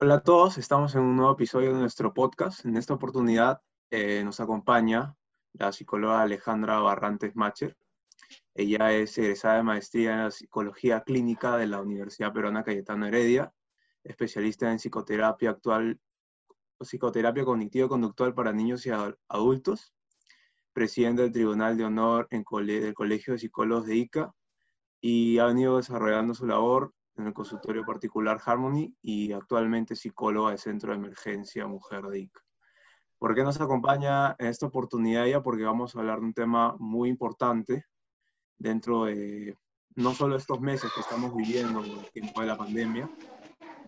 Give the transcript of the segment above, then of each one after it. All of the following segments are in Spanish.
Hola a todos, estamos en un nuevo episodio de nuestro podcast. En esta oportunidad eh, nos acompaña la psicóloga Alejandra Barrantes Macher. Ella es egresada de maestría en psicología clínica de la Universidad Peruana Cayetano Heredia, especialista en psicoterapia actual, psicoterapia cognitivo-conductual para niños y adultos, presidente del Tribunal de Honor del Colegio de Psicólogos de ICA y ha venido desarrollando su labor en el consultorio particular Harmony y actualmente psicóloga de Centro de Emergencia Mujer de ICA. ¿Por qué nos acompaña en esta oportunidad ella? Porque vamos a hablar de un tema muy importante dentro de no solo estos meses que estamos viviendo, el tiempo de la pandemia,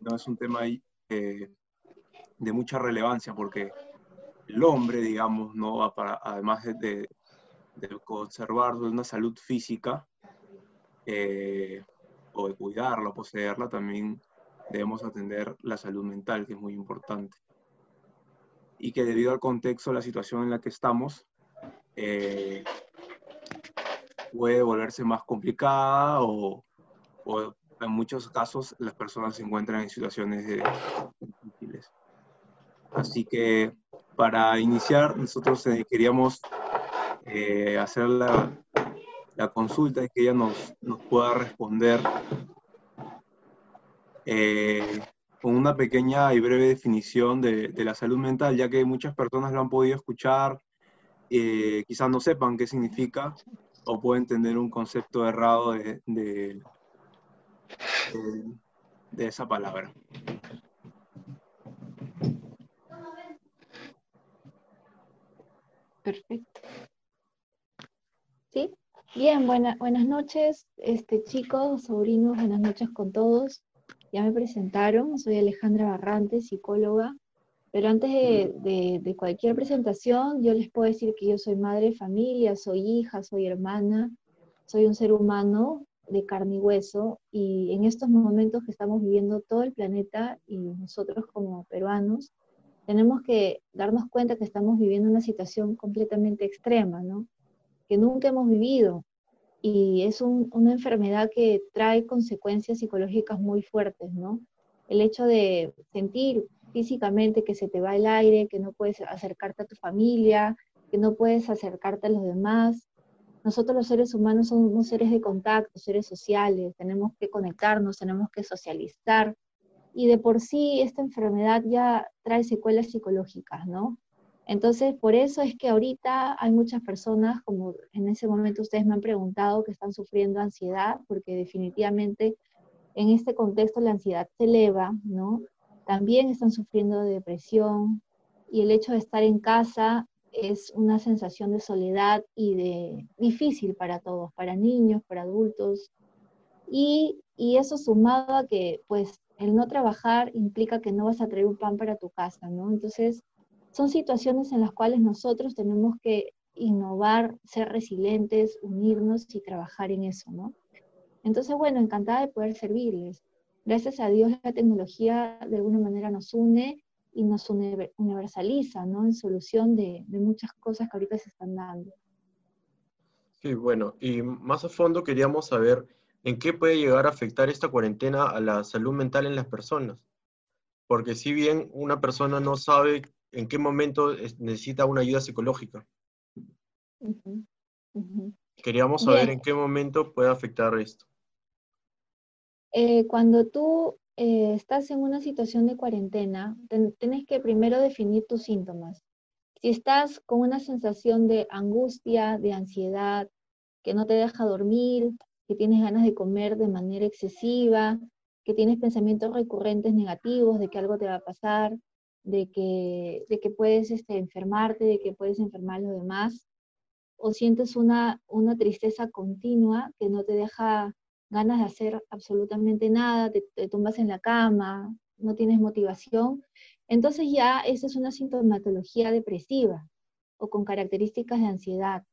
no es un tema eh, de mucha relevancia porque el hombre, digamos, ¿no? Para, además de, de, conservar una salud física, eh, o de cuidarla, poseerla, también debemos atender la salud mental, que es muy importante. Y que debido al contexto, la situación en la que estamos, eh, puede volverse más complicada o, o, en muchos casos las personas se encuentran en situaciones difíciles. Así que para iniciar, nosotros eh, queríamos eh, hacer la, la consulta y que ella nos, nos pueda responder eh, con una pequeña y breve definición de, de, la salud mental, ya que muchas personas lo han podido escuchar, eh, quizás no sepan qué significa o pueden tener un concepto errado de, de, de esa palabra. Perfecto. ¿Sí? Bien, buena, buenas noches, este, chicos, sobrinos, buenas noches con todos. Ya me presentaron, soy Alejandra Barrante, psicóloga, pero antes de, de, de, cualquier presentación, yo les puedo decir que yo soy madre de familia, soy hija, soy hermana, soy un ser humano de carne y hueso, y en estos momentos que estamos viviendo todo el planeta y nosotros como peruanos, tenemos que darnos cuenta que estamos viviendo una situación completamente extrema, ¿no? Que nunca hemos vivido y es un, una enfermedad que trae consecuencias psicológicas muy fuertes, ¿no? El hecho de sentir físicamente que se te va el aire, que no puedes acercarte a tu familia, que no puedes acercarte a los demás. Nosotros los seres humanos somos seres de contacto, seres sociales, tenemos que conectarnos, tenemos que socializar. Y de por sí esta enfermedad ya trae secuelas psicológicas, ¿no? Entonces, por eso es que ahorita hay muchas personas, como en ese momento ustedes me han preguntado, que están sufriendo ansiedad, porque definitivamente en este contexto la ansiedad se eleva, ¿no? También están sufriendo de depresión y el hecho de estar en casa es una sensación de soledad y de difícil para todos, para niños, para adultos. Y, y eso sumado a que, pues, el no trabajar implica que no vas a traer un pan para tu casa, ¿no? Entonces, son situaciones en las cuales nosotros tenemos que innovar, ser resilientes, unirnos y trabajar en eso, ¿no? Entonces, bueno, encantada de poder servirles. Gracias a Dios la tecnología de alguna manera nos une y nos universaliza, ¿no? En solución de, de muchas cosas que ahorita se están dando. Sí, bueno, y más a fondo queríamos saber en qué puede llegar a afectar esta cuarentena a la salud mental en las personas. Porque si bien una persona no sabe en qué momento necesita una ayuda psicológica. Uh -huh. Uh -huh. Queríamos saber Bien. en qué momento puede afectar esto. Eh, cuando tú eh, estás en una situación de cuarentena, ten, tienes que primero definir tus síntomas. Si estás con una sensación de angustia, de ansiedad, que no te deja dormir, que tienes ganas de comer de manera excesiva, que tienes pensamientos recurrentes negativos de que algo te va a pasar, de que, de que puedes este, enfermarte, de que puedes enfermar a los demás, o sientes una, una tristeza continua que no te deja ganas de hacer absolutamente nada, te, te tumbas en la cama, no tienes motivación, entonces ya esa es una sintomatología depresiva o con características de ansiedad.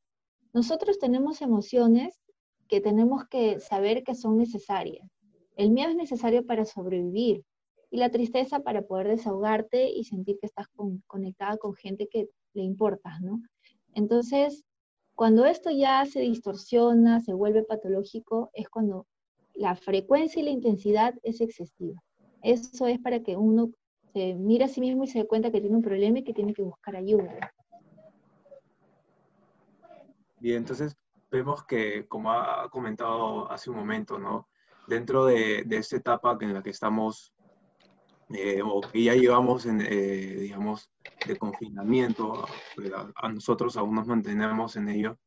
Nosotros tenemos emociones que tenemos que saber que son necesarias. El miedo es necesario para sobrevivir, y la tristeza para poder desahogarte y sentir que estás con, conectada con gente que le importas, ¿no? Entonces, cuando esto ya se distorsiona, se vuelve patológico, es cuando la frecuencia y la intensidad es excesiva. Eso es para que uno se mira a sí mismo y se da cuenta que tiene un problema y que tiene que buscar ayuda. Bien, entonces vemos que, como ha comentado hace un momento, ¿no? Dentro de, de esta etapa en la que estamos, eh, o que ya llevamos, en, eh, digamos, de confinamiento, a, nosotros aún nos mantenemos en ello,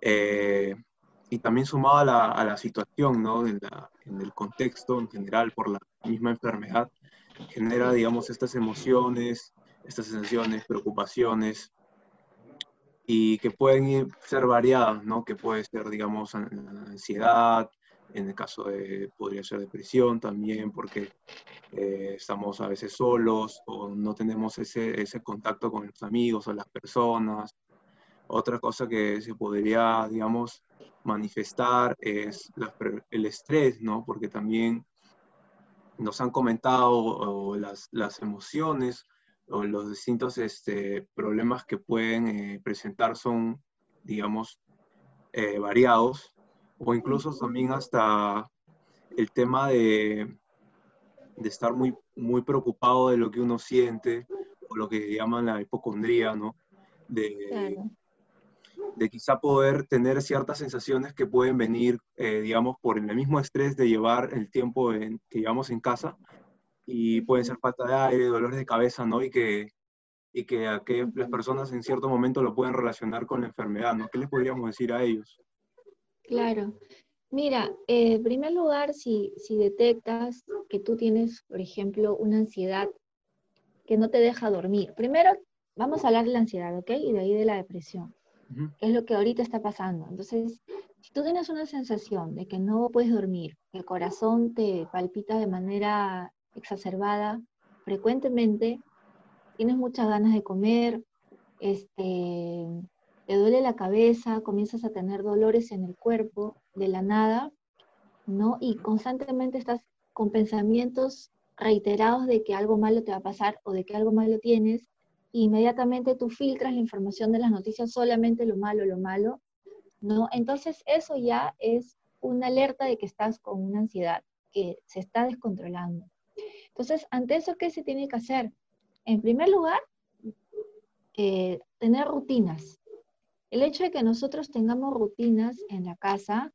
eh, y también sumado a la, a la situación, ¿no? En, en, el contexto en general por la misma enfermedad, genera, digamos, estas emociones, estas sensaciones, preocupaciones, y que pueden ser variadas, ¿no? Que puede ser, digamos, ansiedad, en el caso de, podría ser depresión también, porque eh, estamos a veces solos o no tenemos ese, ese contacto con los amigos o las personas. Otra cosa que se podría, digamos, manifestar es el estrés, ¿no? Porque también nos han comentado las, las emociones o los distintos este, problemas que pueden eh, presentar son, digamos, eh, variados, o incluso también hasta el tema de, de, estar muy, muy preocupado de lo que uno siente, o lo que llaman la hipocondría, ¿no? De, de quizá poder tener ciertas sensaciones que pueden venir, eh, digamos, por el mismo estrés de llevar el tiempo en, que llevamos en casa, y pueden ser falta de aire, dolores de cabeza, ¿no? Y que, y que, a que las personas en cierto momento lo pueden relacionar con la enfermedad, ¿no? ¿Qué les podríamos decir a ellos? Claro. Mira, eh, en primer lugar, si, si detectas que tú tienes, por ejemplo, una ansiedad que no te deja dormir, primero vamos a hablar de la ansiedad, ¿ok? Y de ahí de la depresión, que es lo que ahorita está pasando. Entonces, si tú tienes una sensación de que no puedes dormir, que el corazón te palpita de manera exacerbada frecuentemente, tienes muchas ganas de comer, este, te duele la cabeza, comienzas a tener dolores en el cuerpo de la nada, ¿no? Y constantemente estás con pensamientos reiterados de que algo malo te va a pasar o de que algo malo tienes, e inmediatamente tú filtras la información de las noticias solamente lo malo, lo malo, ¿no? Entonces eso ya es una alerta de que estás con una ansiedad que se está descontrolando. Entonces, ante eso, ¿qué se tiene que hacer? En primer lugar, eh, tener rutinas. El hecho de que nosotros tengamos rutinas en la casa,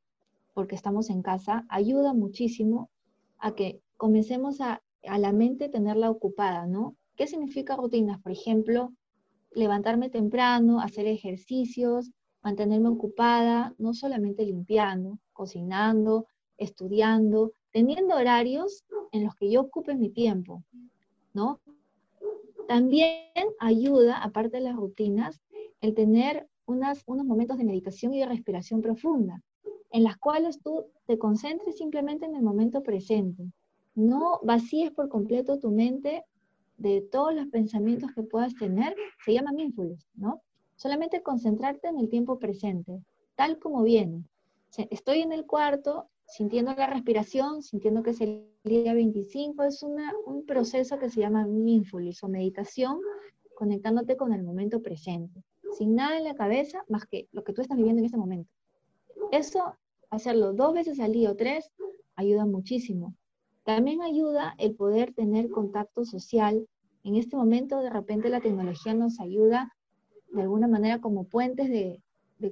porque estamos en casa, ayuda muchísimo a que comencemos a, a la mente tenerla ocupada, ¿no? ¿Qué significa rutinas? Por ejemplo, levantarme temprano, hacer ejercicios, mantenerme ocupada, no solamente limpiando, cocinando, estudiando, teniendo horarios en los que yo ocupe mi tiempo, ¿no? También ayuda, aparte de las rutinas, el tener unas, unos momentos de meditación y de respiración profunda, en las cuales tú te concentres simplemente en el momento presente. No vacíes por completo tu mente de todos los pensamientos que puedas tener, se llama mindfulness, ¿no? Solamente concentrarte en el tiempo presente, tal como viene. Estoy en el cuarto sintiendo la respiración, sintiendo que es el día 25, es un proceso que se llama mindfulness o meditación, conectándote con el momento presente, sin nada en la cabeza más que lo que tú estás viviendo en este momento. Eso, hacerlo dos veces al día o tres, ayuda muchísimo. También ayuda el poder tener contacto social. En este momento, de repente, la tecnología nos ayuda de alguna manera como puentes de,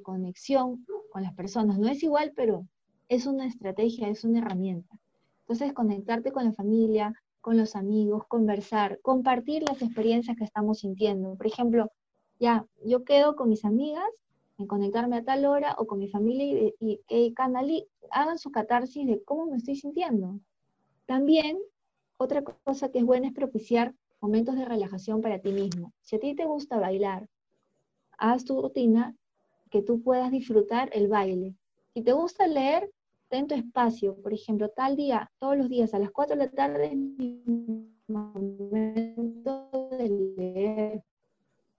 conexión con las personas. No es igual, pero es una estrategia, es una herramienta. Entonces, conectarte con la familia, con los amigos, conversar, compartir las experiencias que estamos sintiendo. Por ejemplo, ya, yo quedo con mis amigas en conectarme a tal hora o con mi familia y, que hagan su catarsis de cómo me estoy sintiendo. También, otra cosa que es buena es propiciar momentos de relajación para ti mismo. Si a ti te gusta bailar, haz tu rutina que tú puedas disfrutar el baile. Si te gusta leer, ten tu espacio, por ejemplo, tal día, todos los días a las 4 de la tarde es mi momento de leer,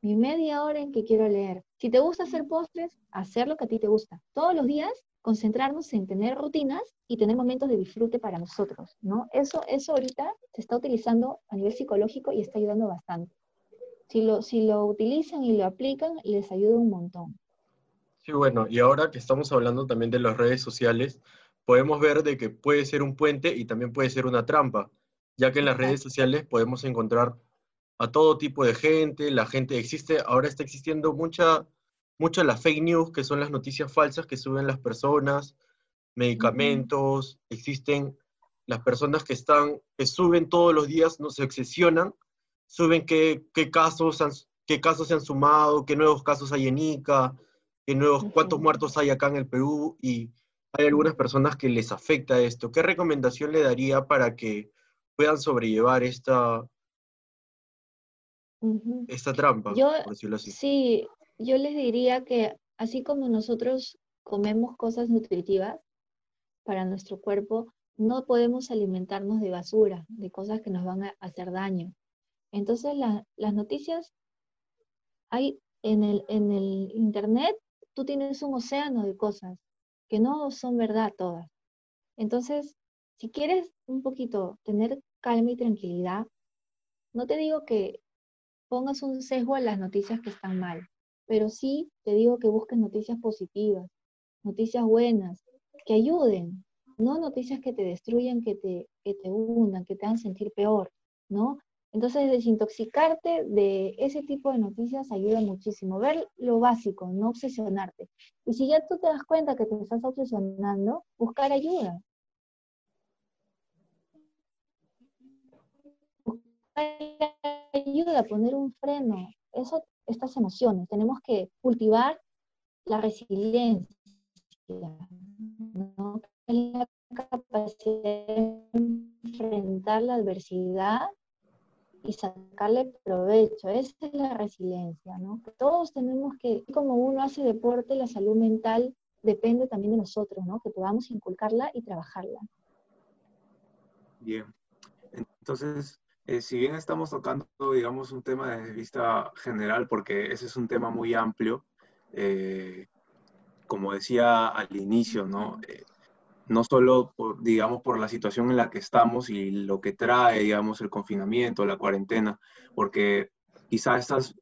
mi media hora en que quiero leer. Si te gusta hacer postres, hacer lo que a ti te gusta. Todos los días concentrarnos en tener rutinas y tener momentos de disfrute para nosotros, ¿no? Eso, eso ahorita se está utilizando a nivel psicológico y está ayudando bastante. Si lo, si lo utilizan y lo aplican, les ayuda un montón. Sí, bueno, y ahora que estamos hablando también de las redes sociales, podemos ver de que puede ser un puente y también puede ser una trampa, ya que en las redes sociales podemos encontrar a todo tipo de gente, la gente existe, ahora está existiendo mucha, mucha la fake news, que son las noticias falsas que suben las personas, medicamentos, existen las personas que están, que suben todos los días, no se obsesionan, suben qué, qué casos han, qué casos se han sumado, qué nuevos casos hay en Ica, qué nuevos, cuántos muertos hay acá en el Perú, y hay algunas personas que les afecta esto. ¿Qué recomendación le daría para que puedan sobrellevar esta, esta trampa, yo, por decirlo así? Sí, yo les diría que así como nosotros comemos cosas nutritivas para nuestro cuerpo, no podemos alimentarnos de basura, de cosas que nos van a hacer daño. Entonces las noticias hay en el, en el Internet, tú tienes un océano de cosas que no son verdad todas. Entonces, si quieres un poquito tener calma y tranquilidad, no te digo que pongas un sesgo a las noticias que están mal, pero sí te digo que busques noticias positivas, noticias buenas, que ayuden, no noticias que te destruyan, que te, que te hundan, que te hagan sentir peor, ¿no? Entonces, desintoxicarte de ese tipo de noticias ayuda muchísimo. Ver lo básico, no obsesionarte. Y si ya tú te das cuenta que te estás obsesionando, buscar ayuda. Ayuda, poner un freno. Eso, estas emociones. Tenemos que cultivar la resiliencia, ¿no? la capacidad de enfrentar la adversidad y sacarle provecho. Esa es la resiliencia, ¿no? Todos tenemos que, como uno hace deporte, la salud mental depende también de nosotros, ¿no? Que podamos inculcarla y trabajarla. Bien. Entonces, eh, si bien estamos tocando, digamos, un tema desde vista general, porque ese es un tema muy amplio, eh, como decía al inicio, ¿no? Eh, no solo, por, digamos, por la situación en la que estamos y lo que trae, digamos, el confinamiento, la cuarentena, porque quizás estas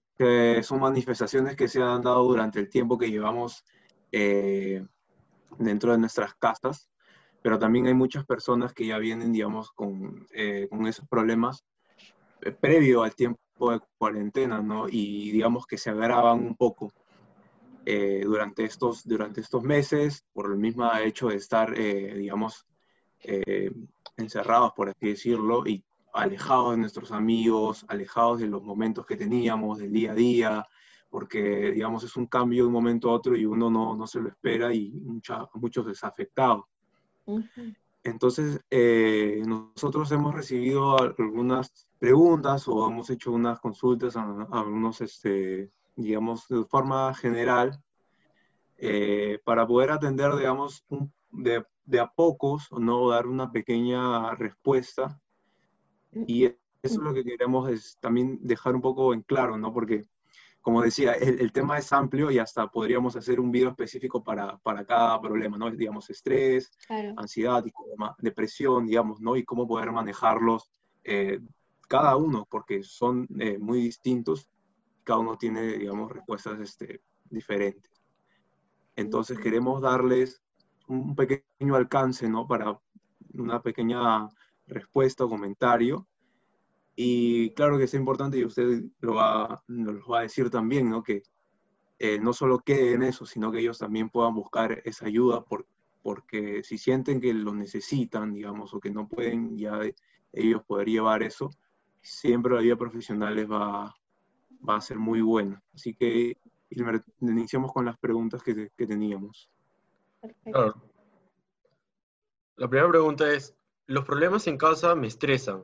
son manifestaciones que se han dado durante el tiempo que llevamos eh, dentro de nuestras casas, pero también hay muchas personas que ya vienen, digamos, con, eh, con esos problemas eh, previo al tiempo de cuarentena, ¿no? Y digamos que se agravan un poco. Eh, durante, estos, durante estos meses, por el mismo hecho de estar, eh, digamos, eh, encerrados, por así decirlo, y alejados de nuestros amigos, alejados de los momentos que teníamos, del día a día, porque, digamos, es un cambio de un momento a otro y uno no, no se lo espera y mucha, muchos desafectados. Entonces, nosotros hemos recibido algunas preguntas o hemos hecho unas consultas a, a algunos este, digamos, de forma general, eh, para poder atender, digamos, de, de, a pocos, no dar una pequeña respuesta. Y eso es lo que queremos es también dejar un poco en claro, ¿no? Porque, como decía, el, tema es amplio y hasta podríamos hacer un video específico para, para cada problema, ¿no? Digamos, estrés, ansiedad, depresión, digamos, ¿no? Y cómo poder manejarlos eh, cada uno, porque son eh, muy distintos cada uno tiene, digamos, respuestas este, diferentes. Entonces queremos darles un pequeño alcance, ¿no? Para una pequeña respuesta o comentario. Y claro que es importante, y usted lo va, nos lo va a decir también, ¿no? Que eh, no solo quede en eso, sino que ellos también puedan buscar esa ayuda, por, porque si sienten que lo necesitan, digamos, o que no pueden ya ellos poder llevar eso, siempre la vida profesional les va, va a ser muy buena. Así que iniciamos con las preguntas que, que teníamos. Claro. La primera pregunta es, los problemas en casa me estresan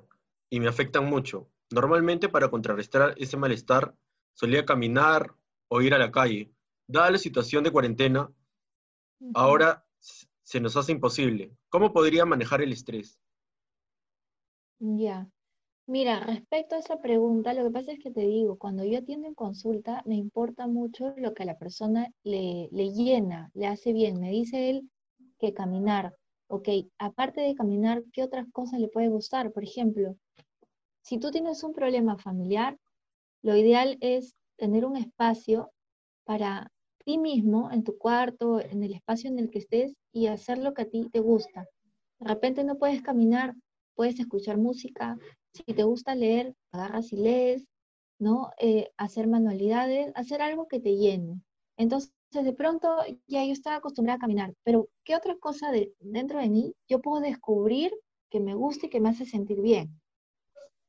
y me afectan mucho. Normalmente para contrarrestar ese malestar solía caminar o ir a la calle. Dada la situación de cuarentena, ahora se nos hace imposible. ¿Cómo podría manejar el estrés? Ya. Mira, respecto a esa pregunta, lo que pasa es que te digo, cuando yo atiendo en consulta, me importa mucho lo que a la persona le, le llena, le hace bien. Me dice él que caminar, ok, aparte de caminar, ¿qué otras cosas le puede gustar? Por ejemplo, si tú tienes un problema familiar, lo ideal es tener un espacio para ti mismo, en tu cuarto, en el espacio en el que estés, y hacer lo que a ti te gusta. De repente no puedes caminar, puedes escuchar música, si te gusta leer, agarras y lees, ¿no? Eh, hacer manualidades, hacer algo que te llene. Entonces, de pronto ya yo estaba acostumbrada a caminar, pero ¿qué otra cosa de, dentro de mí yo puedo descubrir que me gusta y que me hace sentir bien?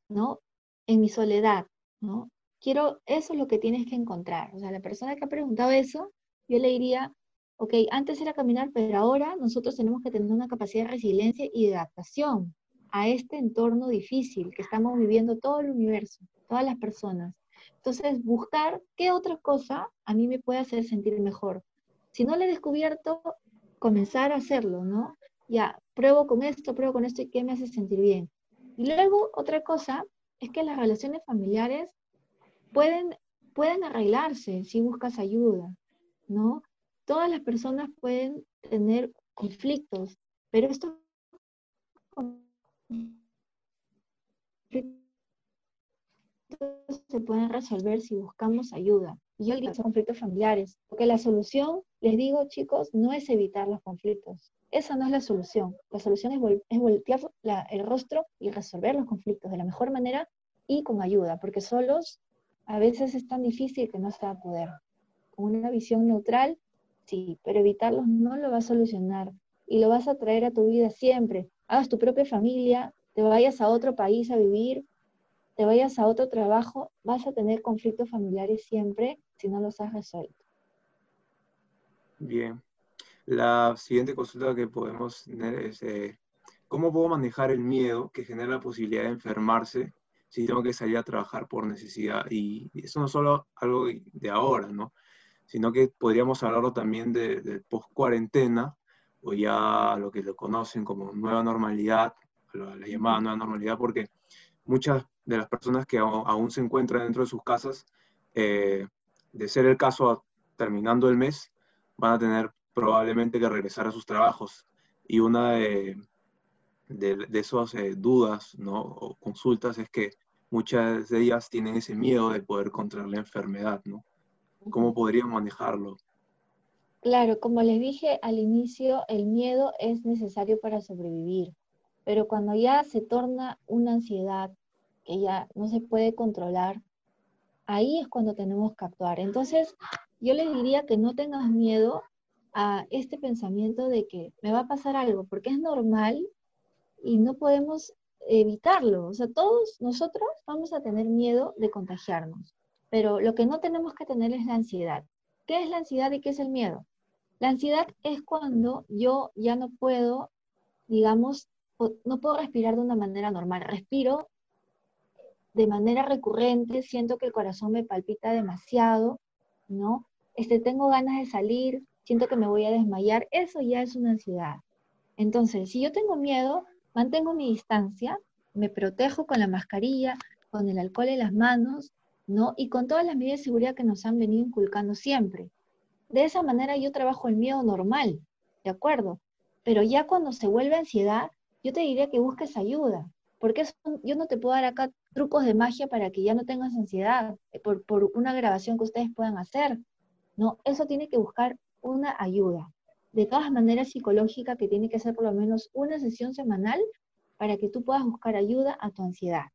¿No? En mi soledad, ¿no? Quiero, eso es lo que tienes que encontrar. O sea, la persona que ha preguntado eso, yo le diría, ok, antes era caminar, pero ahora nosotros tenemos que tener una capacidad de resiliencia y de adaptación a este entorno difícil que estamos viviendo todo el universo, todas las personas. Entonces, buscar qué otra cosa a mí me puede hacer sentir mejor. Si no le he descubierto, comenzar a hacerlo, ¿no? Ya, pruebo con esto, pruebo con esto y qué me hace sentir bien. Y luego, otra cosa es que las relaciones familiares pueden, pueden arreglarse si buscas ayuda, ¿no? Todas las personas pueden tener conflictos, pero esto se pueden resolver si buscamos ayuda. Y yo digo conflictos familiares, porque la solución, les digo chicos, no es evitar los conflictos. Esa no es la solución. La solución es, voltear el rostro y resolver los conflictos de la mejor manera y con ayuda, porque solos a veces es tan difícil que no se va a poder. Con una visión neutral, sí, pero evitarlos no lo va a solucionar y lo vas a traer a tu vida siempre. Hagas tu propia familia, te vayas a otro país a vivir, te vayas a otro trabajo, vas a tener conflictos familiares siempre si no los has resuelto. Bien. La siguiente consulta que podemos tener es, eh, ¿cómo puedo manejar el miedo que genera la posibilidad de enfermarse si tengo que salir a trabajar por necesidad? Y eso no es solo algo de ahora, ¿no? Sino que podríamos hablarlo también de, de post-cuarentena, o ya lo que lo conocen como nueva normalidad, la, llamada nueva normalidad, porque muchas de las personas que aún, se encuentran dentro de sus casas, eh, de ser el caso terminando el mes, van a tener probablemente que regresar a sus trabajos. Y una de, de, esas eh, dudas ¿no? o consultas es que muchas de ellas tienen ese miedo de poder contraer la enfermedad. ¿no? ¿Cómo podrían manejarlo? Claro, como les dije al inicio, el miedo es necesario para sobrevivir, pero cuando ya se torna una ansiedad que ya no se puede controlar, ahí es cuando tenemos que actuar. Entonces, yo les diría que no tengas miedo a este pensamiento de que me va a pasar algo, porque es normal y no podemos evitarlo. O sea, todos nosotros vamos a tener miedo de contagiarnos, pero lo que no tenemos que tener es la ansiedad. ¿Qué es la ansiedad y qué es el miedo? La ansiedad es cuando yo ya no puedo, digamos, no puedo respirar de una manera normal. Respiro de manera recurrente, siento que el corazón me palpita demasiado, ¿no? Este, tengo ganas de salir, siento que me voy a desmayar, eso ya es una ansiedad. Entonces, si yo tengo miedo, mantengo mi distancia, me protejo con la mascarilla, con el alcohol en las manos, ¿no? Y con todas las medidas de seguridad que nos han venido inculcando siempre. De esa manera yo trabajo el miedo normal, ¿de acuerdo? Pero ya cuando se vuelve ansiedad, yo te diría que busques ayuda, porque yo no te puedo dar acá trucos de magia para que ya no tengas ansiedad eh, por, por una grabación que ustedes puedan hacer. No, eso tiene que buscar una ayuda. De todas maneras, psicológica, que tiene que ser por lo menos una sesión semanal para que tú puedas buscar ayuda a tu ansiedad.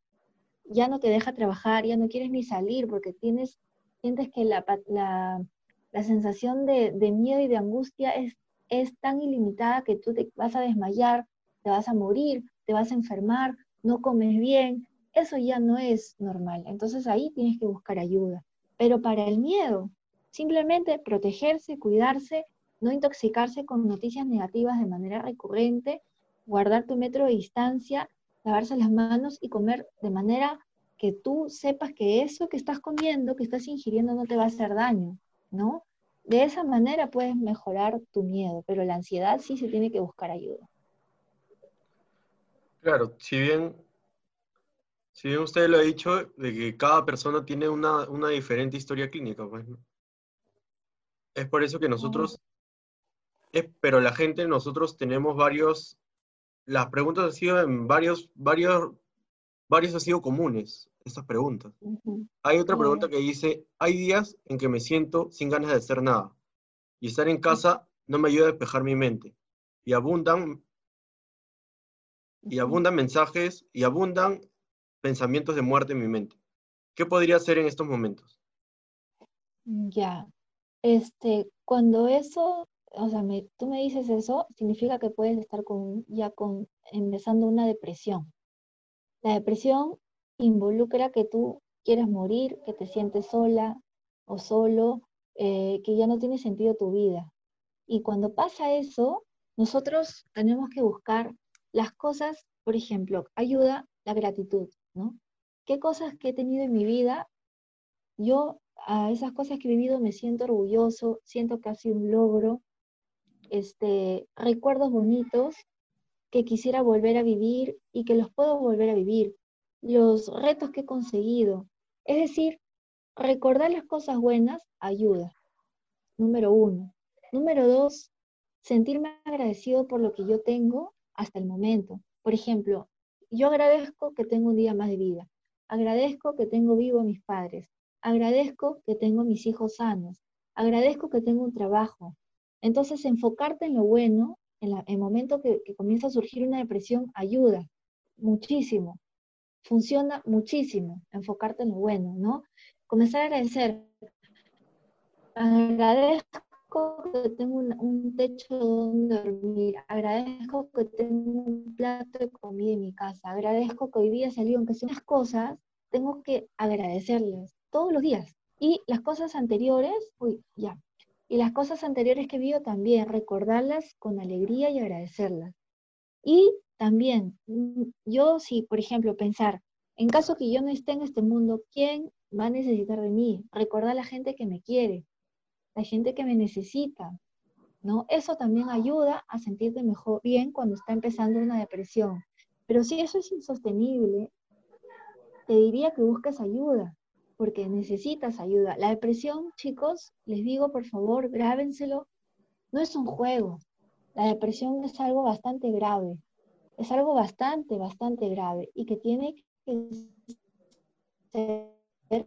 Ya no te deja trabajar, ya no quieres ni salir porque tienes, sientes que la, la la sensación de, miedo y de angustia es, es tan ilimitada que tú te vas a desmayar, te vas a morir, te vas a enfermar, no comes bien. Eso ya no es normal. Entonces ahí tienes que buscar ayuda. Pero para el miedo, simplemente protegerse, cuidarse, no intoxicarse con noticias negativas de manera recurrente, guardar tu metro de distancia, lavarse las manos y comer de manera que tú sepas que eso que estás comiendo, que estás ingiriendo, no te va a hacer daño. ¿no? De esa manera puedes mejorar tu miedo, pero la ansiedad sí se tiene que buscar ayuda. Claro, si bien, si bien usted lo ha dicho, de que cada persona tiene una, diferente historia clínica, pues, Es por eso que nosotros, pero la gente, nosotros tenemos varios, las preguntas han sido en varios, varios, varios han sido comunes estas preguntas. Hay otra pregunta que dice, hay días en que me siento sin ganas de hacer nada y estar en casa no me ayuda a despejar mi mente. Y abundan, y abundan mensajes y abundan pensamientos de muerte en mi mente. ¿Qué podría hacer en estos momentos? Ya, este, cuando eso, o sea, me, tú me dices eso, significa que puedes estar con, ya con, empezando una depresión. La depresión involucra que tú quieres morir, que te sientes sola o solo, eh, que ya no tiene sentido tu vida. Y cuando pasa eso, nosotros tenemos que buscar las cosas, por ejemplo, ayuda la gratitud, ¿no? ¿Qué cosas que he tenido en mi vida? Yo a esas cosas que he vivido me siento orgulloso, siento sido un logro, este, recuerdos bonitos que quisiera volver a vivir y que los puedo volver a vivir, los retos que he conseguido. Es decir, recordar las cosas buenas ayuda, número uno. Número dos, sentirme agradecido por lo que yo tengo hasta el momento. Por ejemplo, yo agradezco que tengo un día más de vida, agradezco que tengo vivo a mis padres, agradezco que tengo mis hijos sanos, agradezco que tengo un trabajo. Entonces, enfocarte en lo bueno, en, el momento que, comienza a surgir una depresión, ayuda muchísimo. Funciona muchísimo enfocarte en lo bueno, ¿no? Comenzar a agradecer. Agradezco que tengo un, techo donde dormir, agradezco que tengo un plato de comida en mi casa, agradezco que hoy día salió, aunque sean las cosas, tengo que agradecerles todos los días. Y las cosas anteriores, uy, ya, y las cosas anteriores que vivo también, recordarlas con alegría y agradecerlas. Y también, mm, yo si, por ejemplo, pensar, en caso que yo no esté en este mundo, ¿quién va a necesitar de mí? Recordar a la gente que me quiere, la gente que me necesita, ¿no? Eso también ayuda a sentirte mejor, bien cuando está empezando una depresión. Pero si eso es insostenible, te diría que busques ayuda, porque necesitas ayuda. La depresión, chicos, les digo por favor, grábenselo, no es un juego. La depresión es algo bastante grave, es algo bastante, bastante grave y que tiene que ser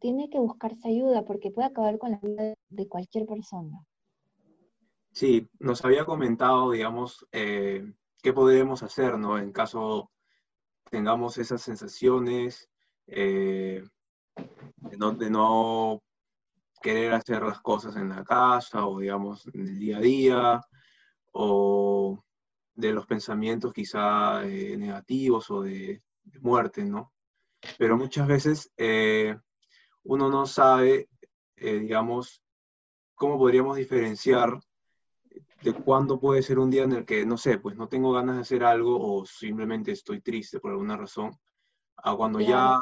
tiene que buscarse ayuda porque puede acabar con la vida de cualquier persona. Sí, nos había comentado, digamos, eh, qué podemos hacer, ¿no? En caso tengamos esas sensaciones eh, de, no, de, no, querer hacer las cosas en la casa o, digamos, en el día a día, o de los pensamientos quizá eh, negativos o de, muerte, ¿no? Pero muchas veces uno no sabe, eh, digamos, cómo podríamos diferenciar de cuándo puede ser un día en el que, no sé, pues no tengo ganas de hacer algo o simplemente estoy triste por alguna razón, a cuando ya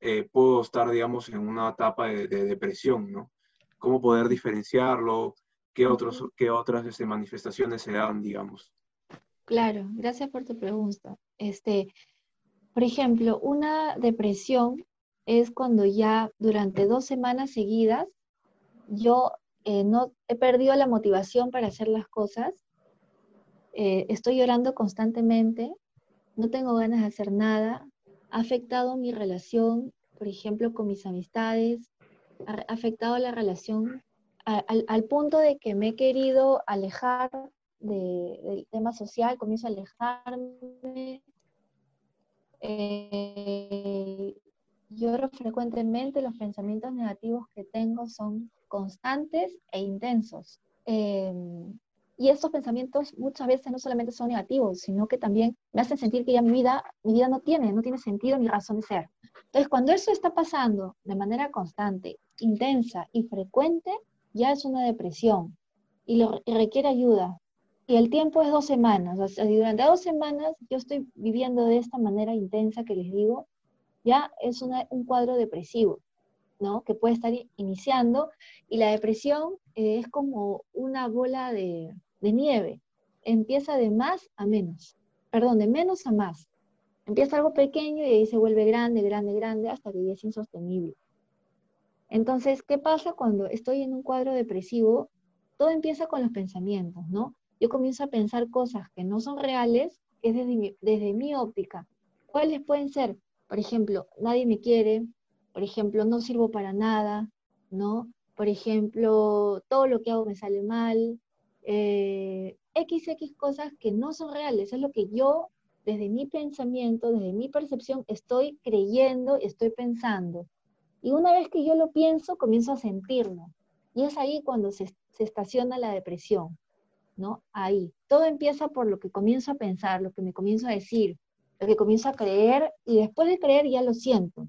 eh, puedo estar, digamos, en una etapa de, depresión, ¿no? ¿Cómo poder diferenciarlo? ¿Qué, otros, qué otras este, manifestaciones se dan, digamos? Claro, gracias por tu pregunta. Este, por ejemplo, una depresión es cuando ya durante dos semanas seguidas yo eh, no he perdido la motivación para hacer las cosas, eh, estoy llorando constantemente, no tengo ganas de hacer nada, ha afectado mi relación, por ejemplo, con mis amistades, ha afectado la relación al, punto de que me he querido alejar del tema social, comienzo a alejarme. Eh, lloro frecuentemente, los pensamientos negativos que tengo son constantes e intensos. Em, y estos pensamientos muchas veces no solamente son negativos, sino que también me hacen sentir que ya mi vida, mi vida no tiene, no tiene sentido ni razón de ser. Entonces, cuando eso está pasando de manera constante, intensa y frecuente, ya es una depresión y, lo, requiere ayuda. Y el tiempo es dos semanas. O sea, durante dos semanas yo estoy viviendo de esta manera intensa que les digo, ya es un cuadro depresivo, ¿no? Que puede estar iniciando y la depresión eh, es como una bola de, nieve. Empieza de más a menos, perdón, de menos a más. Empieza algo pequeño y ahí se vuelve grande, grande, grande, hasta que ya es insostenible. Entonces, ¿qué pasa cuando estoy en un cuadro depresivo? Todo empieza con los pensamientos, ¿no? Yo comienzo a pensar cosas que no son reales, que es desde desde mi óptica. ¿Cuáles pueden ser? Por ejemplo, nadie me quiere, por ejemplo, no sirvo para nada, ¿no? Por ejemplo, todo lo que hago me sale mal, eh, XX cosas que no son reales, es lo que yo, desde mi pensamiento, desde mi percepción, estoy creyendo, estoy pensando. Y una vez que yo lo pienso, comienzo a sentirlo. Y es ahí cuando se, se estaciona la depresión, ¿no? Ahí. Todo empieza por lo que comienzo a pensar, lo que me comienzo a decir, lo que comienzo a creer, y después de creer ya lo siento.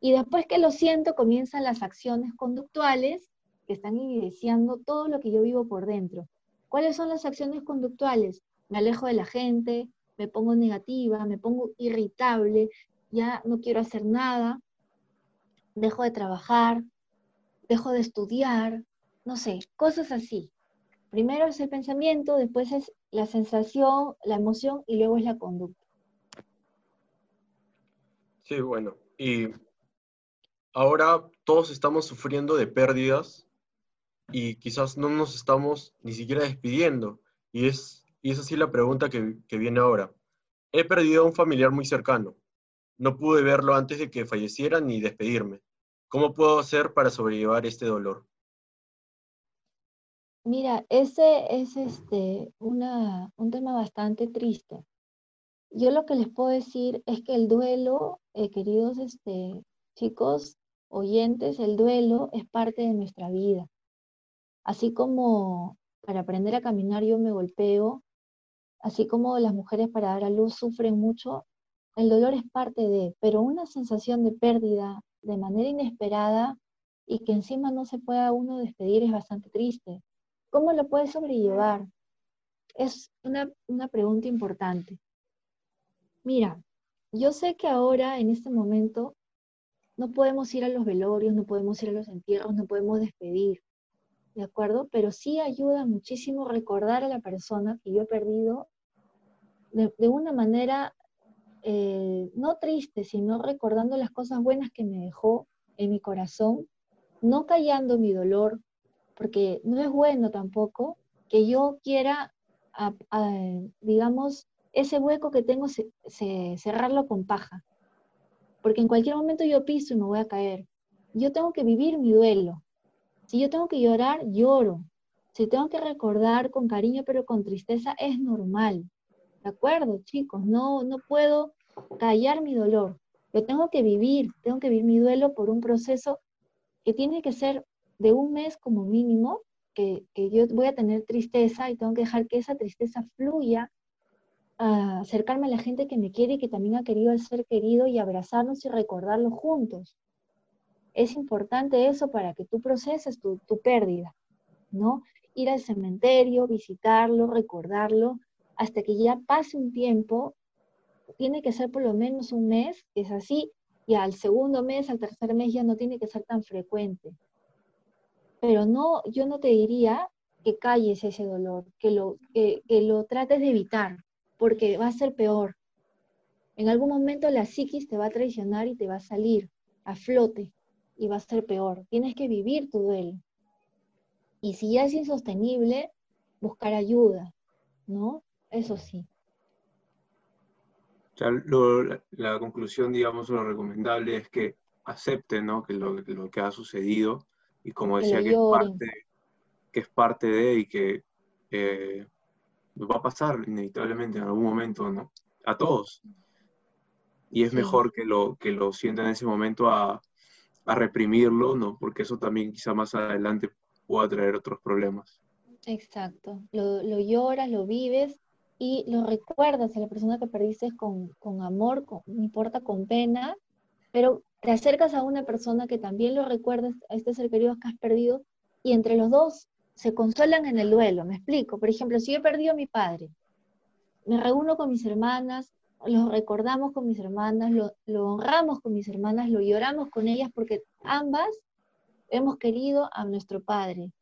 Y después que lo siento, comienzan las acciones conductuales que están evidenciando todo lo que yo vivo por dentro. ¿Cuáles son las acciones conductuales? Me alejo de la gente, me pongo negativa, me pongo irritable, ya no quiero hacer nada, dejo de trabajar, dejo de estudiar, no sé, cosas así. Primero es el pensamiento, después es la sensación, la emoción y luego es la conducta. Sí, bueno, y ahora todos estamos sufriendo de pérdidas y quizás no nos estamos ni siquiera despidiendo. Y es, y es así la pregunta que, que viene ahora. He perdido a un familiar muy cercano. No pude verlo antes de que falleciera ni despedirme. ¿Cómo puedo hacer para sobrellevar este dolor? Mira, ese es este, una, un tema bastante triste. Yo lo que les puedo decir es que el duelo, eh, queridos este, chicos, oyentes, el duelo es parte de nuestra vida. Así como para aprender a caminar yo me golpeo, así como las mujeres para dar a luz sufren mucho, el dolor es parte de, pero una sensación de pérdida de manera inesperada y que encima no se pueda uno despedir es bastante triste. ¿Cómo lo puedes sobrellevar? Es una, una pregunta importante. Mira, yo sé que ahora, en este momento, no podemos ir a los velorios, no podemos ir a los entierros, no podemos despedir, ¿de acuerdo? Pero sí ayuda muchísimo recordar a la persona que yo he perdido de, una manera eh, no triste, sino recordando las cosas buenas que me dejó en mi corazón, no callando mi dolor, porque no es bueno tampoco que yo quiera, digamos, ese hueco que tengo, cerrarlo con paja, porque en cualquier momento yo piso y me voy a caer. Yo tengo que vivir mi duelo, si yo tengo que llorar, lloro. Si tengo que recordar con cariño pero con tristeza, es normal. ¿De acuerdo, chicos? No, no puedo callar mi dolor. Lo tengo que vivir, tengo que vivir mi duelo por un proceso que tiene que ser de un mes como mínimo, que, yo voy a tener tristeza y tengo que dejar que esa tristeza fluya, a acercarme a la gente que me quiere y que también ha querido el ser querido y abrazarnos y recordarlo juntos es importante eso para que tú proceses tu, pérdida, ¿no? Ir al cementerio, visitarlo, recordarlo, hasta que ya pase un tiempo, tiene que ser por lo menos un mes, es así, y al segundo mes, al tercer mes ya no tiene que ser tan frecuente. Pero no, yo no te diría que calles ese dolor, que lo, que lo trates de evitar, porque va a ser peor. En algún momento la psiquis te va a traicionar y te va a salir a flote y va a ser peor. Tienes que vivir tu duelo. Y si ya es insostenible, buscar ayuda, ¿no? Eso sí. la, conclusión, digamos, lo recomendable es que acepten, ¿no? Que lo, que ha sucedido y como decía, que, es parte, que es parte de y que eh, va a pasar inevitablemente en algún momento, ¿no? A todos. Y es mejor que lo, que lo sientan en ese momento a, a reprimirlo, ¿no? Porque eso también quizá más adelante pueda traer otros problemas. Exacto, lo, lo lloras, lo vives y lo recuerdas a la persona que perdiste con, con amor, con, no importa, con pena, pero te acercas a una persona que también lo recuerdas, a este ser querido que has perdido, y entre los dos se consuelan en el duelo, me explico. Por ejemplo, si yo he perdido a mi padre, me reúno con mis hermanas, lo recordamos con mis hermanas, lo, honramos con mis hermanas, lo lloramos con ellas porque ambas hemos querido a nuestro Padre.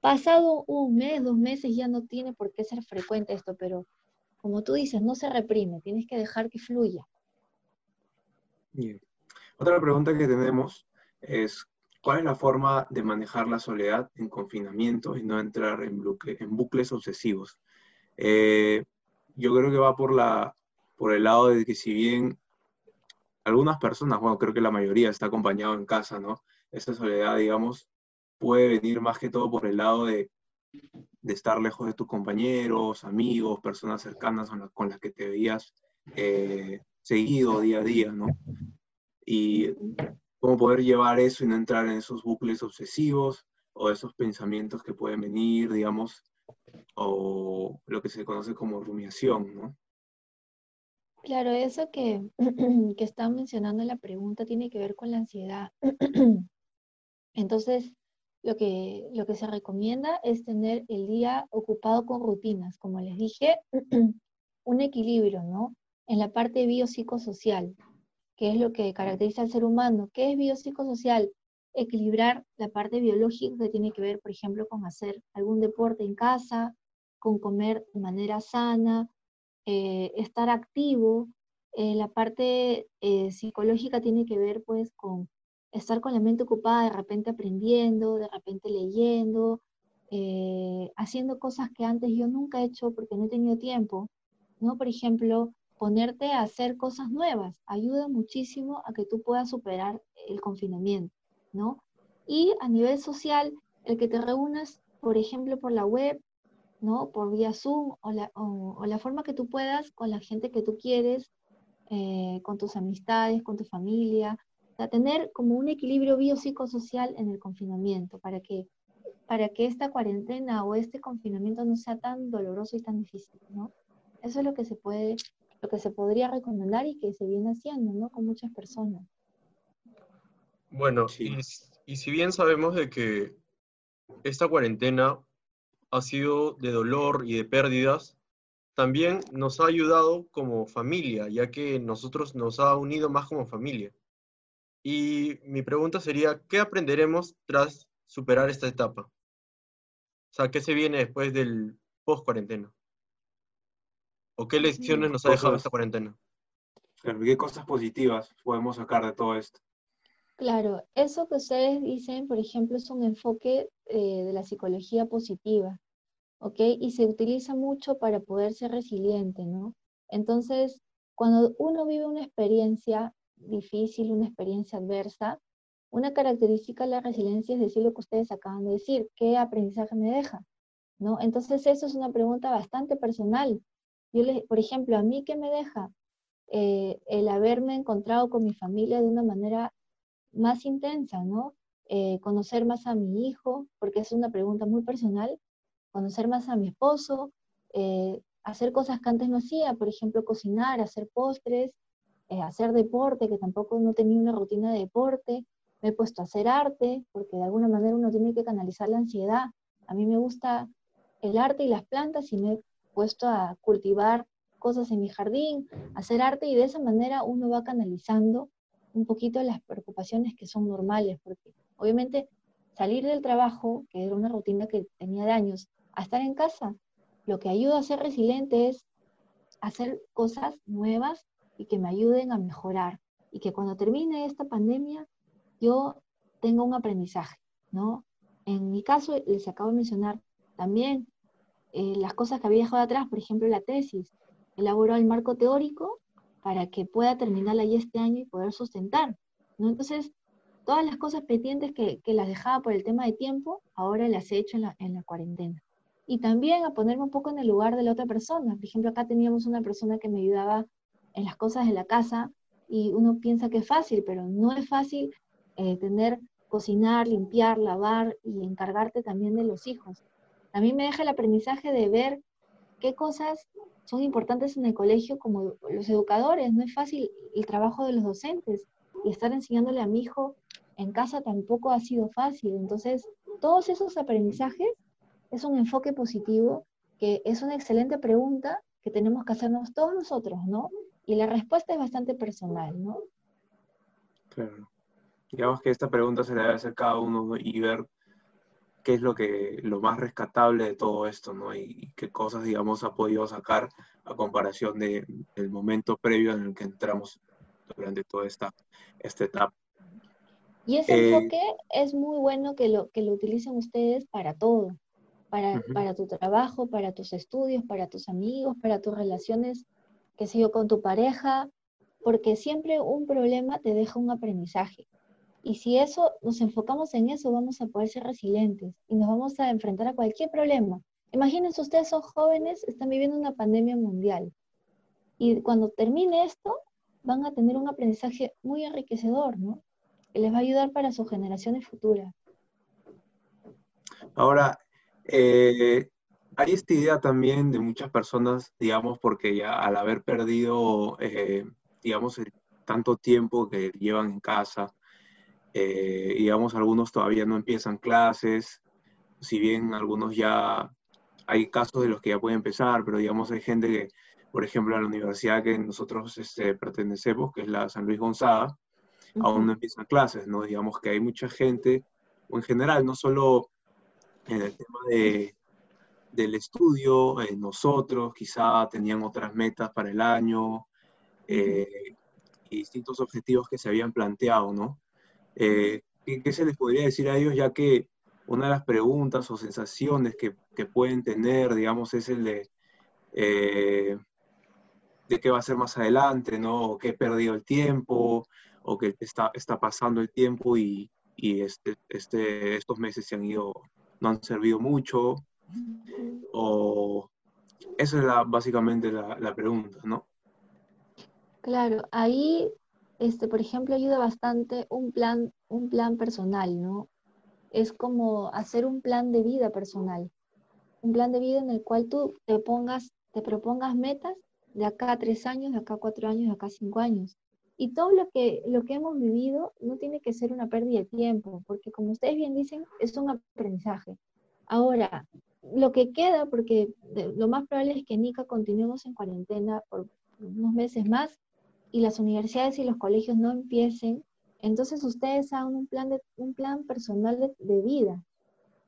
Pasado un mes, dos meses, ya no tiene por qué ser frecuente esto, pero como tú dices, no se reprime, tienes que dejar que fluya. Bien. Otra pregunta que tenemos es, ¿cuál es la forma de manejar la soledad en confinamiento y no entrar en, en bucles obsesivos? Eh, yo creo que va por la por el lado de que si bien algunas personas, bueno, creo que la mayoría está acompañado en casa, ¿no? Esa soledad, digamos, puede venir más que todo por el lado de de estar lejos de tus compañeros, amigos, personas cercanas con las, que te veías eh, seguido día a día, ¿no? Y cómo poder llevar eso y no entrar en esos bucles obsesivos o esos pensamientos que pueden venir, digamos, o lo que se conoce como rumiación, ¿no? Claro, eso que, que está mencionando en la pregunta tiene que ver con la ansiedad. Entonces, lo que, lo que se recomienda es tener el día ocupado con rutinas, como les dije, un equilibrio, ¿no? En la parte biopsicosocial, que es lo que caracteriza al ser humano. ¿Qué es biopsicosocial? Equilibrar la parte biológica que tiene que ver, por ejemplo, con hacer algún deporte en casa, con comer de manera sana, eh, estar activo. Eh, la parte eh, psicológica tiene que ver pues con estar con la mente ocupada, de repente aprendiendo, de repente leyendo, haciendo cosas que antes yo nunca he hecho porque no he tenido tiempo, ¿no? Por ejemplo, ponerte a hacer cosas nuevas ayuda muchísimo a que tú puedas superar el confinamiento, ¿no? Y a nivel social, el que te reúnas, por ejemplo, por la web, ¿no? Por vía Zoom o la, o, la forma que tú puedas con la gente que tú quieres, eh, con tus amistades, con tu familia, o sea, tener como un equilibrio biopsicosocial en el confinamiento para que, para que esta cuarentena o este confinamiento no sea tan doloroso y tan difícil, ¿no? Eso es lo que se puede, lo que se podría recomendar y que se viene haciendo, ¿no? Con muchas personas. Bueno, y, y si bien sabemos de que esta cuarentena ha sido de dolor y de pérdidas, también nos ha ayudado como familia, ya que nosotros nos ha unido más como familia. Y mi pregunta sería, ¿qué aprenderemos tras superar esta etapa? O sea, ¿qué se viene después del post-cuarentena? ¿O qué lecciones nos ha dejado esta cuarentena? ¿Qué cosas positivas podemos sacar de todo esto? Claro, eso que ustedes dicen, por ejemplo, es un enfoque eh, de la psicología positiva, ¿ok? Y se utiliza mucho para poder ser resiliente, ¿no? Entonces, cuando uno vive una experiencia difícil, una experiencia adversa, una característica de la resiliencia es decir lo que ustedes acaban de decir, ¿qué aprendizaje me deja? ¿No? Entonces, eso es una pregunta bastante personal. Yo, le, por ejemplo, a mí, ¿qué me deja? Eh, el haberme encontrado con mi familia de una manera más intensa, ¿no? Eh, conocer más a mi hijo, porque es una pregunta muy personal, conocer más a mi esposo, eh, hacer cosas que antes no hacía, por ejemplo, cocinar, hacer postres, eh, hacer deporte, que tampoco no tenía una rutina de deporte, me he puesto a hacer arte, porque de alguna manera uno tiene que canalizar la ansiedad. A mí me gusta el arte y las plantas y me he puesto a cultivar cosas en mi jardín, hacer arte y de esa manera uno va canalizando un poquito las preocupaciones que son normales, porque obviamente salir del trabajo, que era una rutina que tenía de años, a estar en casa, lo que ayuda a ser resiliente es hacer cosas nuevas y que me ayuden a mejorar. Y que cuando termine esta pandemia, yo tenga un aprendizaje, ¿no? En mi caso, les acabo de mencionar también eh, las cosas que había dejado atrás, por ejemplo, la tesis. Elaboró el marco teórico para que pueda terminarla ya este año y poder sustentar. ¿no? Entonces, todas las cosas pendientes que, que, las dejaba por el tema de tiempo, ahora las he hecho en la, en la cuarentena. Y también a ponerme un poco en el lugar de la otra persona. Por ejemplo, acá teníamos una persona que me ayudaba en las cosas de la casa y uno piensa que es fácil, pero no es fácil eh, tener, cocinar, limpiar, lavar y encargarte también de los hijos. Mí me deja el aprendizaje de ver qué cosas son importantes en el colegio como los educadores. No es fácil el trabajo de los docentes y estar enseñándole a mi hijo en casa tampoco ha sido fácil. Entonces, todos esos aprendizajes es un enfoque positivo que es una excelente pregunta que tenemos que hacernos todos nosotros, ¿no? Y la respuesta es bastante personal, ¿no? Claro. Digamos que esta pregunta se debe hacer cada uno y ver qué es lo, que, lo más rescatable de todo esto, ¿no? Y, qué cosas, digamos, ha podido sacar a comparación de, del momento previo en el que entramos durante toda esta, esta etapa. Y ese eh, enfoque es muy bueno que lo, que lo utilicen ustedes para todo, para, para tu trabajo, para tus estudios, para tus amigos, para tus relaciones, que sé yo, con tu pareja, porque siempre un problema te deja un aprendizaje. Y si eso, nos enfocamos en eso, vamos a poder ser resilientes y nos vamos a enfrentar a cualquier problema. Imagínense ustedes, son jóvenes, están viviendo una pandemia mundial. Y cuando termine esto, van a tener un aprendizaje muy enriquecedor, ¿no? Que les va a ayudar para sus generaciones futuras. Ahora, eh, hay esta idea también de muchas personas, digamos, porque ya al haber perdido, eh, digamos, tanto tiempo que llevan en casa, eh, digamos, algunos todavía no empiezan clases, si bien algunos ya, hay casos de los que ya pueden empezar, pero digamos, hay gente que, por ejemplo, a la universidad que nosotros este, pertenecemos, que es la San Luis Gonzaga, aún no empiezan clases, ¿no? Digamos que hay mucha gente, o en general, no solo en el tema de, del estudio, eh, nosotros quizá tenían otras metas para el año eh, y distintos objetivos que se habían planteado, ¿no? Eh, ¿qué, se les podría decir a ellos ya que una de las preguntas o sensaciones que, que pueden tener, digamos, es el de, de qué va a ser más adelante, ¿no? O que he perdido el tiempo, o que está, está pasando el tiempo y, y este, este, estos meses se han ido, no han servido mucho, o esa es la, básicamente la, la, pregunta, ¿no? Claro, ahí, este, por ejemplo, ayuda bastante un plan, un plan personal, ¿no? Es como hacer un plan de vida personal, un plan de vida en el cual tú te pongas, te propongas metas de acá tres años, de acá cuatro años, de acá cinco años. Y todo lo que, lo que hemos vivido no tiene que ser una pérdida de tiempo, porque como ustedes bien dicen, es un aprendizaje. Ahora, lo que queda, porque lo más probable es que Nica continuemos en cuarentena por unos meses más y las universidades y los colegios no empiecen, entonces ustedes hagan un plan, de, un plan personal de, vida.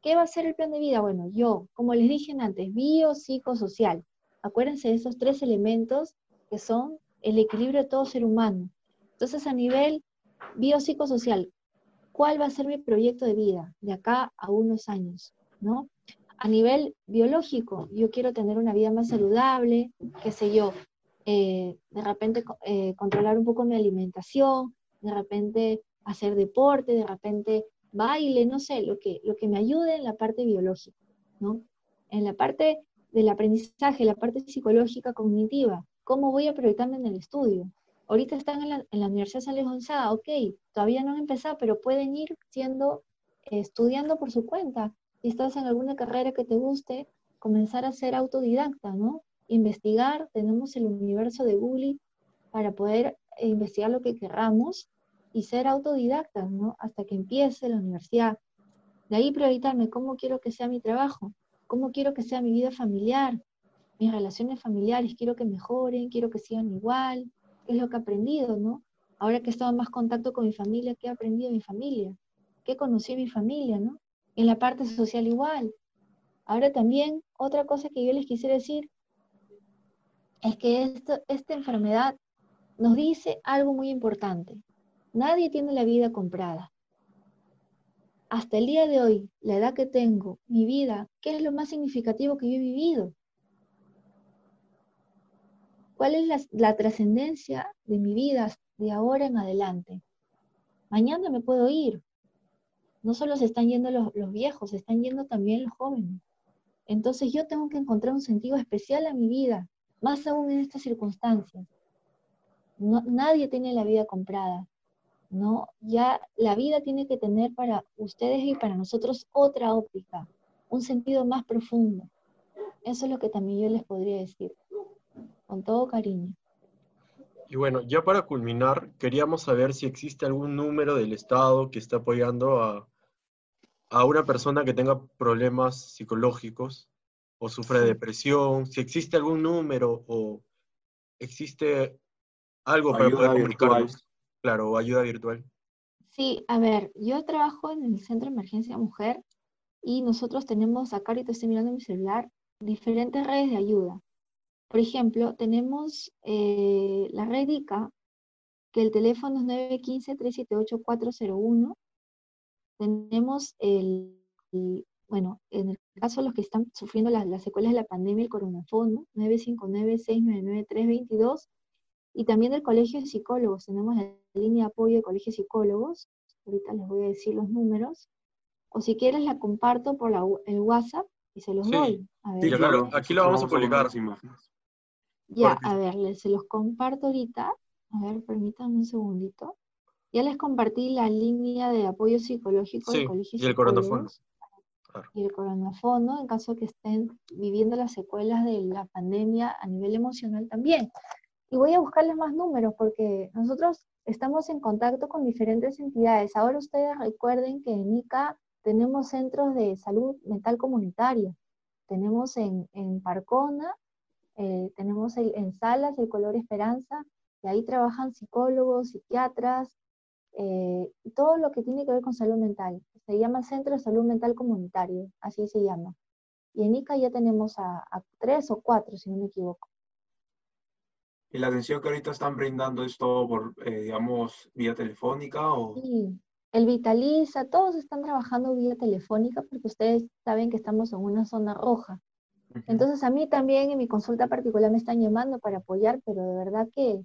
¿Qué va a ser el plan de vida? Bueno, yo, como les dije antes, biopsicosocial. Acuérdense de esos tres elementos que son el equilibrio de todo ser humano. Entonces, a nivel biopsicosocial, ¿cuál va a ser mi proyecto de vida de acá a unos años? ¿no? A nivel biológico, yo quiero tener una vida más saludable, qué sé yo, eh, de repente eh, controlar un poco mi alimentación, de repente hacer deporte, de repente baile, no sé, lo que, lo que me ayude en la parte biológica, ¿no? En la parte del aprendizaje, la parte psicológica, cognitiva, ¿cómo voy a proyectarme en el estudio? Ahorita están en la, en la Universidad San Luis Gonzaga, ok, todavía no han empezado, pero pueden ir siendo, estudiando por su cuenta, si estás en alguna carrera que te guste, comenzar a ser autodidacta, ¿no? Investigar, tenemos el universo de Google para poder investigar lo que querramos y ser autodidacta, ¿no? Hasta que empiece la universidad. De ahí prioritarme cómo quiero que sea mi trabajo, cómo quiero que sea mi vida familiar, mis relaciones familiares, quiero que mejoren, quiero que sigan igual, qué es lo que he aprendido, ¿no? Ahora que he estado en más contacto con mi familia, ¿qué he aprendido de mi familia? ¿Qué conocí de mi familia, no? en la parte social igual. Ahora también, otra cosa que yo les quisiera decir es que esto, esta enfermedad nos dice algo muy importante. Nadie tiene la vida comprada. Hasta el día de hoy, la edad que tengo, mi vida, ¿qué es lo más significativo que yo he vivido? ¿Cuál es la, la trascendencia de mi vida de ahora en adelante? Mañana me puedo ir, no solo se están yendo los, viejos, se están yendo también los jóvenes. Entonces yo tengo que encontrar un sentido especial a mi vida, más aún en estas circunstancias. nadie tiene la vida comprada, ¿no? Ya la vida tiene que tener para ustedes y para nosotros otra óptica, un sentido más profundo. Eso es lo que también yo les podría decir, con todo cariño. Y bueno, ya para culminar, queríamos saber si existe algún número del Estado que está apoyando a, a una persona que tenga problemas psicológicos o sufre de depresión, si existe algún número o existe algo para poder comunicarnos. Claro, ayuda virtual. Sí, a ver, yo trabajo en el Centro de Emergencia Mujer y nosotros tenemos, acá ahorita estoy mirando mi celular, diferentes redes de ayuda. Por ejemplo, tenemos eh, la red ICA, que el teléfono es 915-378-401, tenemos el, bueno, en el caso de los que están sufriendo las, secuelas de la pandemia, el coronafono, 959-699-322, y también del Colegio de Psicólogos, tenemos la línea de apoyo del Colegio de Psicólogos, ahorita les voy a decir los números, o si quieres la comparto por el WhatsApp y se los doy. A ver. claro, aquí lo vamos a publicar. Ya, a ver, se los comparto ahorita. A ver, permítanme un segundito. Ya les compartí la línea de apoyo psicológico del Colegio y el coronafono. Y el coronafono, en caso que estén viviendo las secuelas de la pandemia a nivel emocional también. Y voy a buscarles más números porque nosotros estamos en contacto con diferentes entidades. Ahora ustedes recuerden que en ICA tenemos centros de salud mental comunitaria. Tenemos en, en Parcona, eh, tenemos en Salas el Color Esperanza, y ahí trabajan psicólogos, psiquiatras, eh, todo lo que tiene que ver con salud mental. Se llama Centro de Salud Mental Comunitario, así se llama. Y en ICA ya tenemos a, tres o cuatro, si no me equivoco. ¿Y la atención que ahorita están brindando es todo por, eh, digamos, vía telefónica? O... Sí, el Vitaliza, todos están trabajando vía telefónica porque ustedes saben que estamos en una zona roja. Entonces a mí también en mi consulta particular me están llamando para apoyar, pero de verdad que,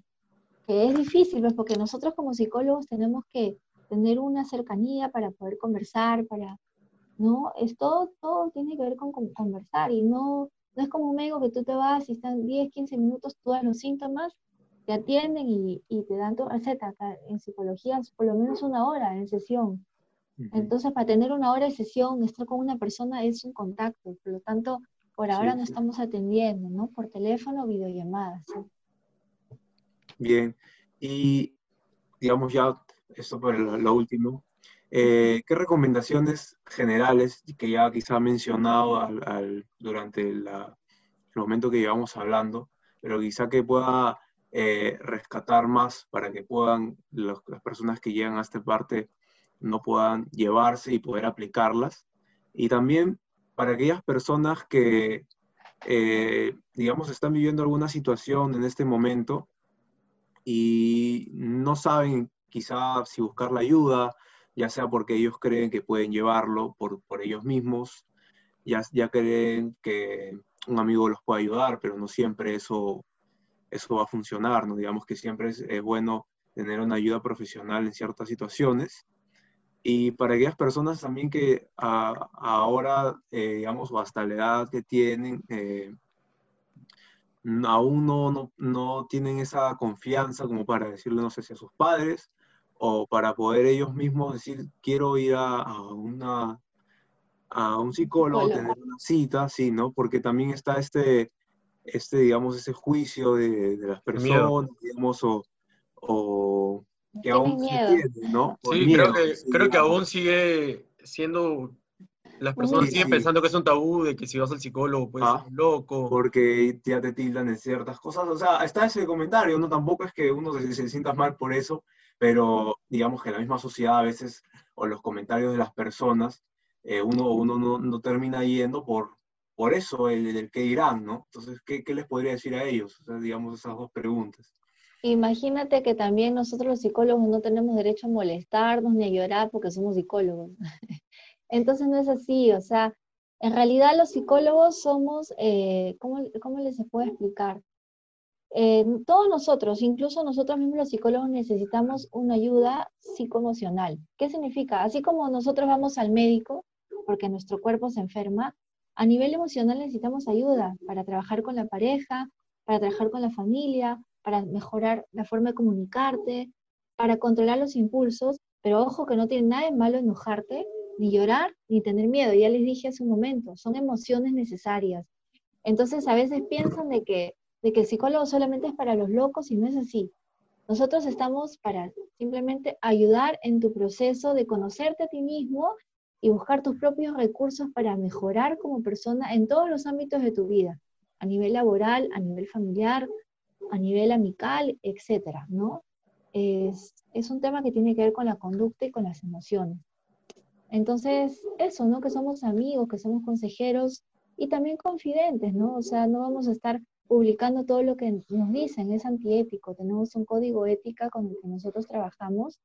es difícil, pues, porque nosotros como psicólogos tenemos que tener una cercanía para poder conversar, para, ¿no? Es todo, todo tiene que ver con, conversar y no, no es como un médico que tú te vas y están 10, 15 minutos, tú das los síntomas te atienden y, te dan tu receta. en psicología por lo menos una hora en sesión. Entonces, para tener una hora de sesión, estar con una persona es un contacto. Por lo tanto, por ahora no estamos atendiendo, ¿no? Por teléfono videollamadas. Bien. Y, digamos ya, esto por lo, último, eh, ¿qué recomendaciones generales que ya quizá ha mencionado al, durante el momento que llevamos hablando, pero quizá que pueda eh, rescatar más para que puedan, las personas que llegan a esta parte no puedan llevarse y poder aplicarlas. Y también para aquellas personas que, eh, digamos, están viviendo alguna situación en este momento y no saben quizá si buscar la ayuda, ya sea porque ellos creen que pueden llevarlo por, por ellos mismos, ya, ya creen que un amigo los puede ayudar, pero no siempre eso eso va a funcionar, ¿no? Digamos que siempre es, bueno tener una ayuda profesional en ciertas situaciones. Y para aquellas personas también que ahora, eh, digamos, hasta la edad que tienen, eh, aún no, no, tienen esa confianza como para decirle, no sé si a sus padres, o para poder ellos mismos decir, quiero ir a, una, a un psicólogo, tener una cita, sí, ¿no? Porque también está este, este, digamos, ese juicio de, las personas, digamos, o, que aún tiene, ¿no? sí, creo, que, creo que aún sigue siendo, las personas siguen pensando que es un tabú, de que si vas al psicólogo puedes ah, ser loco. Porque ya te tildan en ciertas cosas, o sea, está ese comentario, no tampoco es que uno se, se sienta mal por eso, pero digamos que la misma sociedad a veces, o los comentarios de las personas, eh, uno, uno no, no, termina yendo por, por eso el, que dirán, ¿no? Entonces, ¿qué, ¿qué, les podría decir a ellos? O sea, digamos esas dos preguntas. Imagínate que también nosotros los psicólogos no tenemos derecho a molestarnos ni a llorar porque somos psicólogos. Entonces no es así, o sea, en realidad los psicólogos somos, eh, ¿cómo, ¿cómo, les puedo explicar? Eh, todos nosotros, incluso nosotros mismos los psicólogos necesitamos una ayuda psicoemocional. ¿Qué significa? Así como nosotros vamos al médico porque nuestro cuerpo se enferma, a nivel emocional necesitamos ayuda para trabajar con la pareja, para trabajar con la familia, para mejorar la forma de comunicarte, para controlar los impulsos, pero ojo que no tiene nada de malo enojarte, ni llorar, ni tener miedo. Ya les dije hace un momento, son emociones necesarias. Entonces a veces piensan de que, de que el psicólogo solamente es para los locos y no es así. Nosotros estamos para simplemente ayudar en tu proceso de conocerte a ti mismo y buscar tus propios recursos para mejorar como persona en todos los ámbitos de tu vida, a nivel laboral, a nivel familiar, a nivel amical, etcétera, ¿no? Es, es un tema que tiene que ver con la conducta y con las emociones. Entonces, eso, ¿no? Que somos amigos, que somos consejeros y también confidentes, ¿no? O sea, no vamos a estar publicando todo lo que nos dicen, es antiético, tenemos un código ética con el que nosotros trabajamos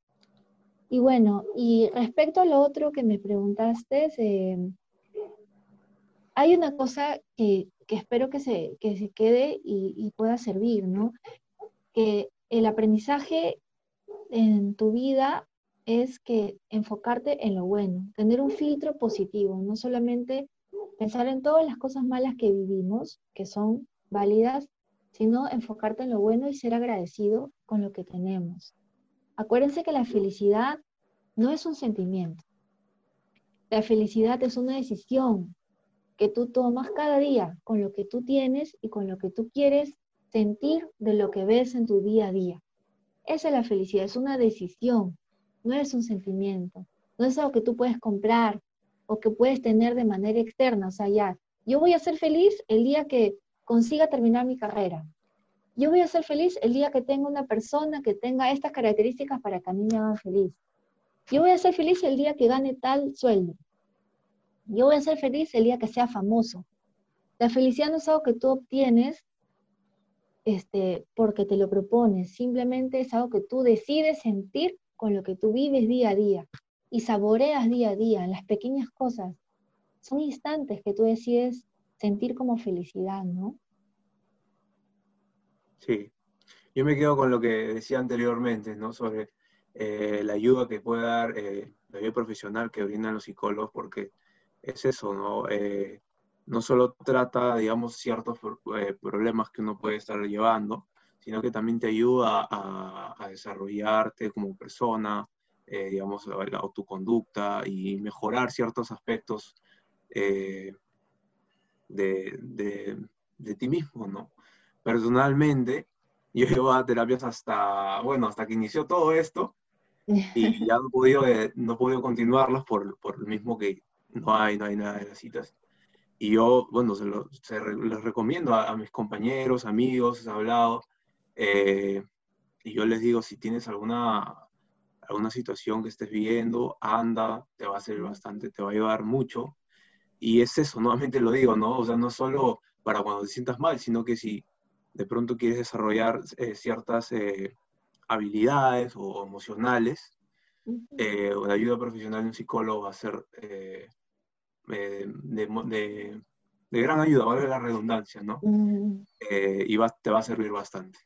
y bueno, y respecto a lo otro que me preguntaste, eh, hay una cosa que, espero que se, se quede y, pueda servir, ¿no? Que el aprendizaje en tu vida es que enfocarte en lo bueno, tener un filtro positivo, no solamente pensar en todas las cosas malas que vivimos, que son válidas, sino enfocarte en lo bueno y ser agradecido con lo que tenemos. Acuérdense que la felicidad no es un sentimiento. La felicidad es una decisión que tú tomas cada día con lo que tú tienes y con lo que tú quieres sentir de lo que ves en tu día a día. Esa es la felicidad, es una decisión, no es un sentimiento, no es algo que tú puedes comprar o que puedes tener de manera externa. O sea, ya, yo voy a ser feliz el día que consiga terminar mi carrera. Yo voy a ser feliz el día que tenga una persona que tenga estas características para que a mí me haga feliz. Yo voy a ser feliz el día que gane tal sueldo. Yo voy a ser feliz el día que sea famoso. La felicidad no es algo que tú obtienes este, porque te lo propones, simplemente es algo que tú decides sentir con lo que tú vives día a día y saboreas día a día en las pequeñas cosas. Son instantes que tú decides sentir como felicidad, ¿no? Sí, yo me quedo con lo que decía anteriormente, ¿no? Sobre eh, la ayuda que puede dar eh, la ayuda profesional que brindan los psicólogos, porque es eso, ¿no? Eh, no solo trata, digamos, ciertos problemas que uno puede estar llevando, sino que también te ayuda a, desarrollarte como persona, digamos, la autoconducta y mejorar ciertos aspectos de, de, ti mismo, ¿no? Personalmente, yo llevo a terapias hasta, bueno, hasta que inició todo esto, y ya no he podido, eh, no he podido continuarlas por, por lo mismo que no hay, no hay nada de las citas. Y yo, bueno, se, lo, se les recomiendo a, mis compañeros, amigos, he hablado, eh, y yo les digo, si tienes alguna, alguna situación que estés viendo, anda, te va a servir bastante, te va a ayudar mucho. Y es eso, nuevamente lo digo, ¿no? O sea, no solo para cuando te sientas mal, sino que si de pronto quieres desarrollar eh, ciertas habilidades o emocionales, eh, la ayuda profesional de un psicólogo va a ser eh, eh, de, de, gran ayuda, vale la redundancia, ¿no? y va, te va a servir bastante.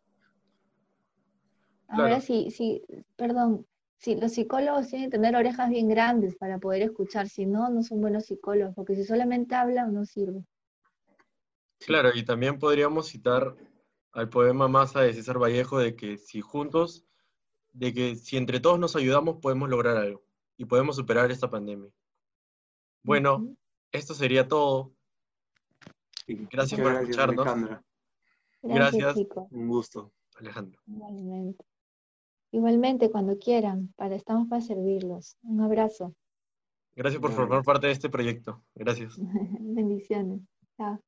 Ahora sí, sí, perdón, si los psicólogos tienen que tener orejas bien grandes para poder escuchar, si no, no son buenos psicólogos, porque si solamente hablan no sirve. Claro, y también podríamos citar al poema Masa de César Vallejo de que si juntos, de que si entre todos nos ayudamos podemos lograr algo y podemos superar esta pandemia. Bueno, esto sería todo. Gracias por escucharnos. Gracias. Un gusto. Alejandro. Igualmente. Igualmente, cuando quieran, para, estamos para servirlos. Un abrazo. Gracias por formar parte de este proyecto. Gracias. Bendiciones. Chao.